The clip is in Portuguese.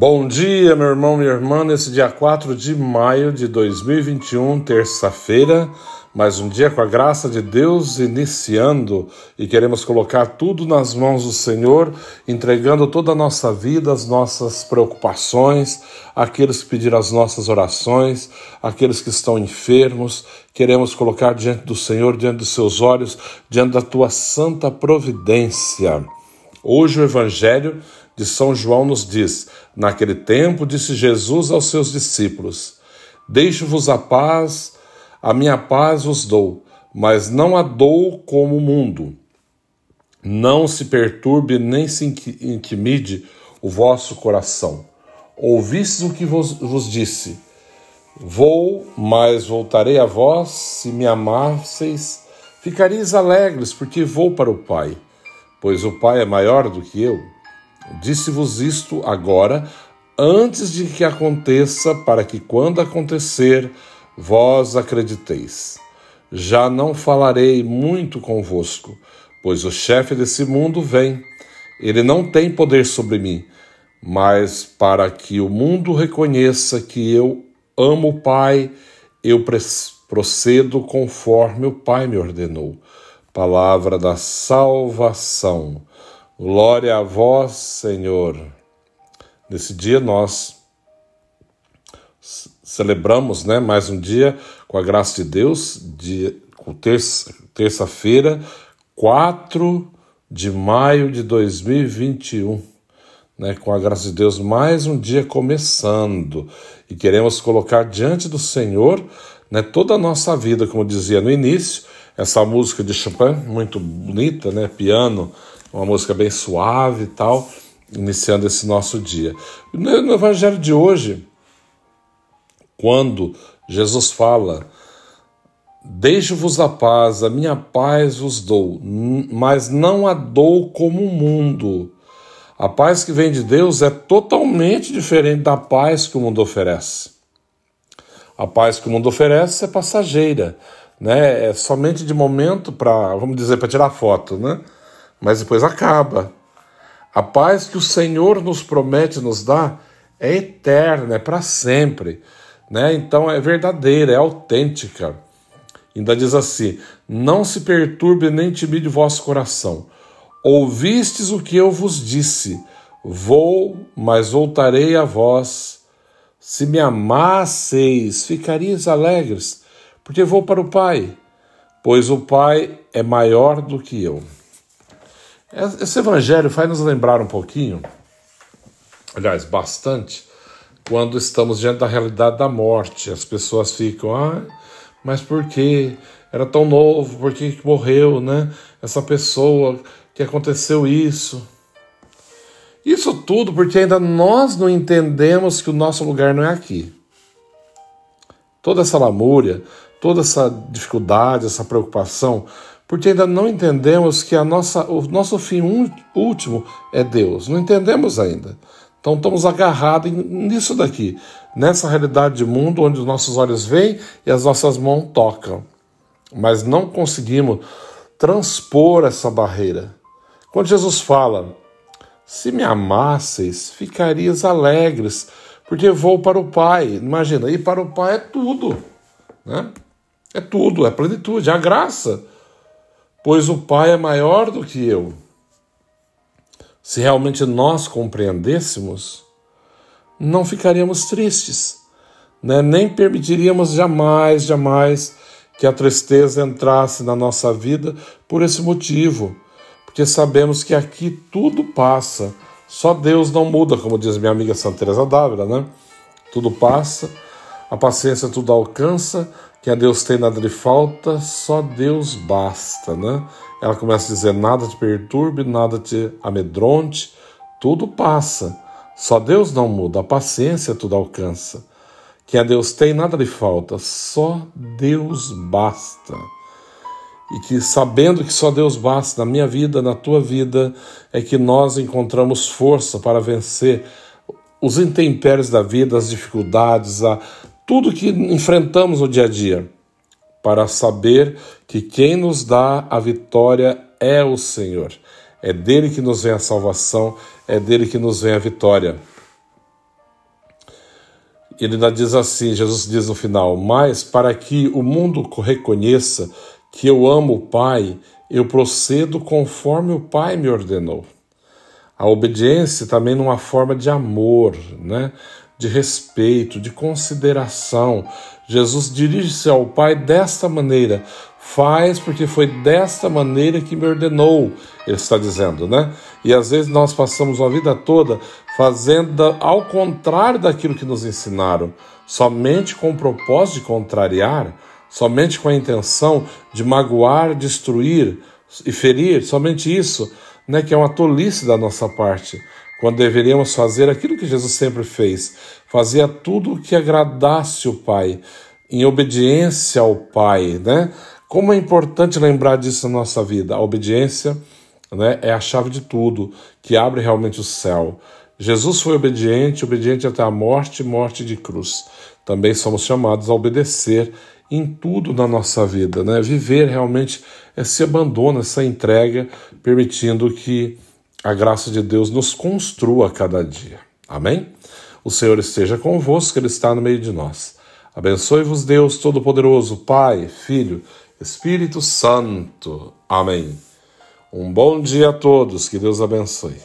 Bom dia, meu irmão, minha irmã, nesse dia 4 de maio de 2021, terça-feira, mais um dia com a graça de Deus iniciando e queremos colocar tudo nas mãos do Senhor, entregando toda a nossa vida, as nossas preocupações, aqueles que pediram as nossas orações, aqueles que estão enfermos, queremos colocar diante do Senhor, diante dos seus olhos, diante da tua santa providência. Hoje o Evangelho de São João nos diz: Naquele tempo disse Jesus aos seus discípulos: Deixo-vos a paz, a minha paz vos dou, mas não a dou como o mundo. Não se perturbe nem se intimide o vosso coração. Ouvistes o que vos, vos disse: Vou, mas voltarei a vós, se me amasseis, ficareis alegres, porque vou para o Pai, pois o Pai é maior do que eu. Disse-vos isto agora, antes de que aconteça, para que quando acontecer, vós acrediteis. Já não falarei muito convosco, pois o chefe desse mundo vem. Ele não tem poder sobre mim, mas para que o mundo reconheça que eu amo o Pai, eu procedo conforme o Pai me ordenou. Palavra da salvação. Glória a vós, Senhor. Nesse dia nós celebramos, né, mais um dia com a graça de Deus, de terça-feira, terça 4 de maio de 2021. Né, com a graça de Deus, mais um dia começando e queremos colocar diante do Senhor né, toda a nossa vida, como dizia no início, essa música de Chopin, muito bonita, né, piano, uma música bem suave e tal, iniciando esse nosso dia. No, Evangelho de hoje, quando Jesus fala, Deixo-vos a paz, a minha paz vos dou, mas não a dou como o mundo. A paz que vem de Deus é totalmente diferente da paz que o mundo oferece. A paz que o mundo oferece é passageira, né? É somente de momento para, vamos dizer, para tirar foto, né? Mas depois acaba. A paz que o Senhor nos promete nos dar é eterna, é para sempre. Né? Então é verdadeira, é autêntica. Ainda diz assim: Não se perturbe nem timide o vosso coração. Ouvistes o que eu vos disse: Vou, mas voltarei a vós. Se me amasseis, ficarias alegres, porque vou para o Pai, pois o Pai é maior do que eu. Esse evangelho faz nos lembrar um pouquinho, aliás, bastante, quando estamos diante da realidade da morte. As pessoas ficam, ah, mas por que? Era tão novo, por que morreu, né? Essa pessoa, que aconteceu isso. Isso tudo porque ainda nós não entendemos que o nosso lugar não é aqui. Toda essa lamúria, toda essa dificuldade, essa preocupação, porque ainda não entendemos que a nossa, o nosso fim último é Deus. Não entendemos ainda. Então estamos agarrados nisso daqui, nessa realidade de mundo onde os nossos olhos veem e as nossas mãos tocam. Mas não conseguimos transpor essa barreira. Quando Jesus fala, se me amasseis, ficarias alegres, porque vou para o Pai. Imagina, ir para o Pai é tudo, né? É tudo, é plenitude, é a graça pois o Pai é maior do que eu. Se realmente nós compreendêssemos, não ficaríamos tristes, né? nem permitiríamos jamais, jamais que a tristeza entrasse na nossa vida por esse motivo, porque sabemos que aqui tudo passa, só Deus não muda, como diz minha amiga Santa Teresa d'Ávila, né? Tudo passa, a paciência tudo alcança, que a Deus tem nada de falta, só Deus basta, né? Ela começa a dizer: nada te perturbe, nada te amedronte, tudo passa. Só Deus não muda, a paciência tudo alcança. Que a Deus tem nada lhe falta, só Deus basta. E que sabendo que só Deus basta na minha vida, na tua vida, é que nós encontramos força para vencer os intempéries da vida, as dificuldades, a, tudo que enfrentamos no dia a dia, para saber que quem nos dá a vitória é o Senhor. É dele que nos vem a salvação, é dele que nos vem a vitória. ele ainda diz assim: Jesus diz no final, mas para que o mundo reconheça que eu amo o Pai, eu procedo conforme o Pai me ordenou. A obediência também numa forma de amor, né? De respeito, de consideração. Jesus dirige-se ao Pai desta maneira: faz porque foi desta maneira que me ordenou, ele está dizendo, né? E às vezes nós passamos a vida toda fazendo ao contrário daquilo que nos ensinaram, somente com o propósito de contrariar, somente com a intenção de magoar, destruir e ferir, somente isso né, que é uma tolice da nossa parte, quando deveríamos fazer aquilo que Jesus sempre fez, fazia tudo o que agradasse o Pai, em obediência ao Pai, né? Como é importante lembrar disso na nossa vida. A obediência né, é a chave de tudo, que abre realmente o céu. Jesus foi obediente, obediente até a morte, morte de cruz. Também somos chamados a obedecer em tudo na nossa vida, né? Viver realmente esse abandono, essa entrega, permitindo que a graça de Deus nos construa a cada dia. Amém? O Senhor esteja convosco, Ele está no meio de nós. Abençoe-vos, Deus Todo-Poderoso, Pai, Filho, Espírito Santo. Amém. Um bom dia a todos, que Deus abençoe.